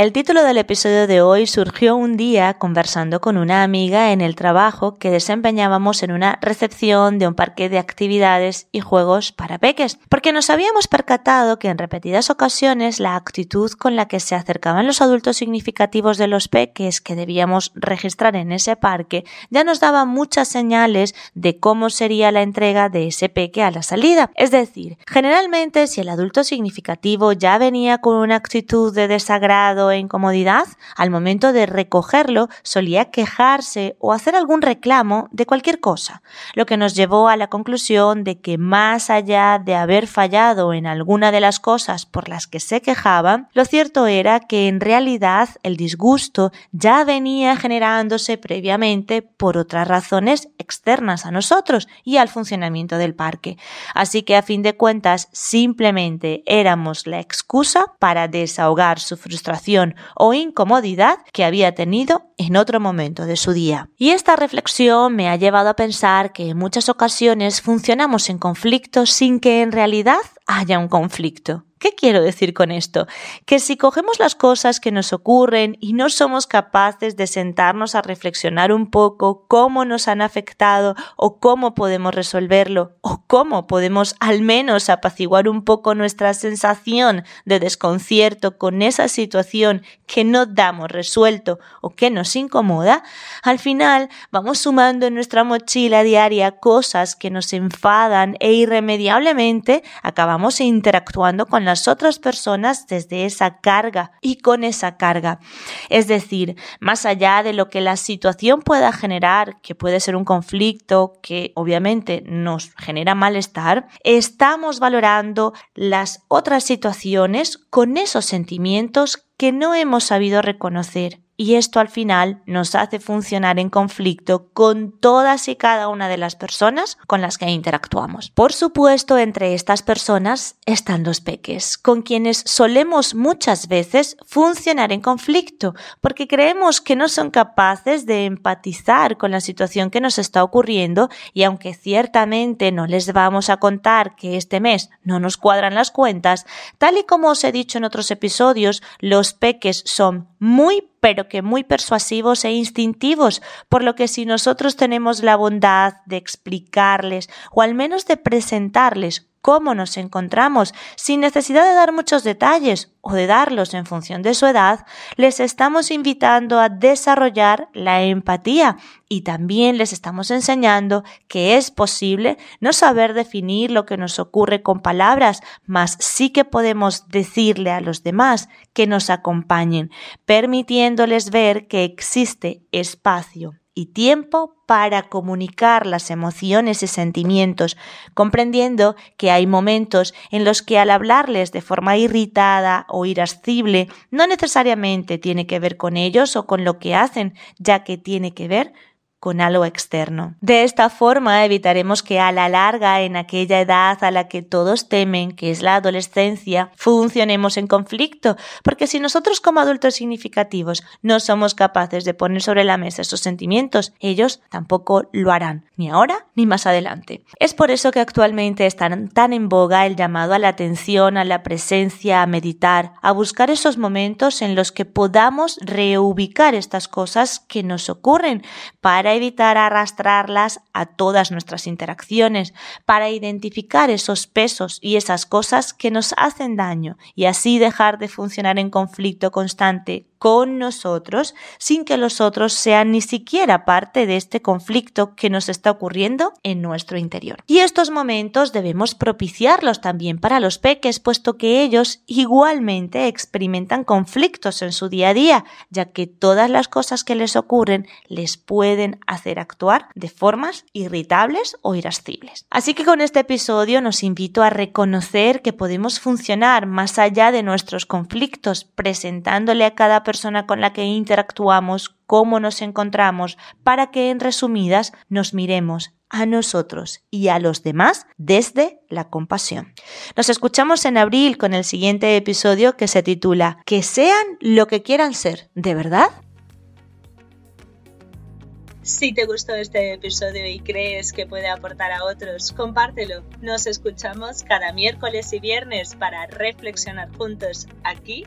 El título del episodio de hoy surgió un día conversando con una amiga en el trabajo que desempeñábamos en una recepción de un parque de actividades y juegos para peques, porque nos habíamos percatado que en repetidas ocasiones la actitud con la que se acercaban los adultos significativos de los peques que debíamos registrar en ese parque ya nos daba muchas señales de cómo sería la entrega de ese peque a la salida. Es decir, generalmente si el adulto significativo ya venía con una actitud de desagrado incomodidad, al momento de recogerlo solía quejarse o hacer algún reclamo de cualquier cosa, lo que nos llevó a la conclusión de que más allá de haber fallado en alguna de las cosas por las que se quejaban, lo cierto era que en realidad el disgusto ya venía generándose previamente por otras razones externas a nosotros y al funcionamiento del parque. Así que a fin de cuentas simplemente éramos la excusa para desahogar su frustración o incomodidad que había tenido en otro momento de su día. Y esta reflexión me ha llevado a pensar que en muchas ocasiones funcionamos en conflicto sin que en realidad haya un conflicto. ¿Qué quiero decir con esto? Que si cogemos las cosas que nos ocurren y no somos capaces de sentarnos a reflexionar un poco cómo nos han afectado o cómo podemos resolverlo o cómo podemos al menos apaciguar un poco nuestra sensación de desconcierto con esa situación que no damos resuelto o que nos incomoda, al final vamos sumando en nuestra mochila diaria cosas que nos enfadan e irremediablemente acabamos interactuando con las otras personas desde esa carga y con esa carga. Es decir, más allá de lo que la situación pueda generar, que puede ser un conflicto que obviamente nos genera malestar, estamos valorando las otras situaciones con esos sentimientos que no hemos sabido reconocer y esto al final nos hace funcionar en conflicto con todas y cada una de las personas con las que interactuamos. Por supuesto, entre estas personas están los peques, con quienes solemos muchas veces funcionar en conflicto, porque creemos que no son capaces de empatizar con la situación que nos está ocurriendo y aunque ciertamente no les vamos a contar que este mes no nos cuadran las cuentas, tal y como os he dicho en otros episodios, los peques son muy pero que muy persuasivos e instintivos, por lo que si nosotros tenemos la bondad de explicarles o al menos de presentarles cómo nos encontramos, sin necesidad de dar muchos detalles o de darlos en función de su edad, les estamos invitando a desarrollar la empatía y también les estamos enseñando que es posible no saber definir lo que nos ocurre con palabras, mas sí que podemos decirle a los demás que nos acompañen, permitiéndoles ver que existe espacio y tiempo para comunicar las emociones y sentimientos, comprendiendo que hay momentos en los que al hablarles de forma irritada o irascible no necesariamente tiene que ver con ellos o con lo que hacen, ya que tiene que ver con algo externo. De esta forma evitaremos que a la larga, en aquella edad a la que todos temen, que es la adolescencia, funcionemos en conflicto, porque si nosotros como adultos significativos no somos capaces de poner sobre la mesa esos sentimientos, ellos tampoco lo harán, ni ahora ni más adelante. Es por eso que actualmente están tan en boga el llamado a la atención, a la presencia, a meditar, a buscar esos momentos en los que podamos reubicar estas cosas que nos ocurren para evitar arrastrarlas a todas nuestras interacciones, para identificar esos pesos y esas cosas que nos hacen daño y así dejar de funcionar en conflicto constante con nosotros sin que los otros sean ni siquiera parte de este conflicto que nos está ocurriendo en nuestro interior. Y estos momentos debemos propiciarlos también para los peques, puesto que ellos igualmente experimentan conflictos en su día a día, ya que todas las cosas que les ocurren les pueden hacer actuar de formas irritables o irascibles. Así que con este episodio nos invito a reconocer que podemos funcionar más allá de nuestros conflictos, presentándole a cada persona con la que interactuamos cómo nos encontramos, para que en resumidas nos miremos a nosotros y a los demás desde la compasión. Nos escuchamos en abril con el siguiente episodio que se titula Que sean lo que quieran ser, ¿de verdad? Si te gustó este episodio y crees que puede aportar a otros, compártelo. Nos escuchamos cada miércoles y viernes para reflexionar juntos aquí,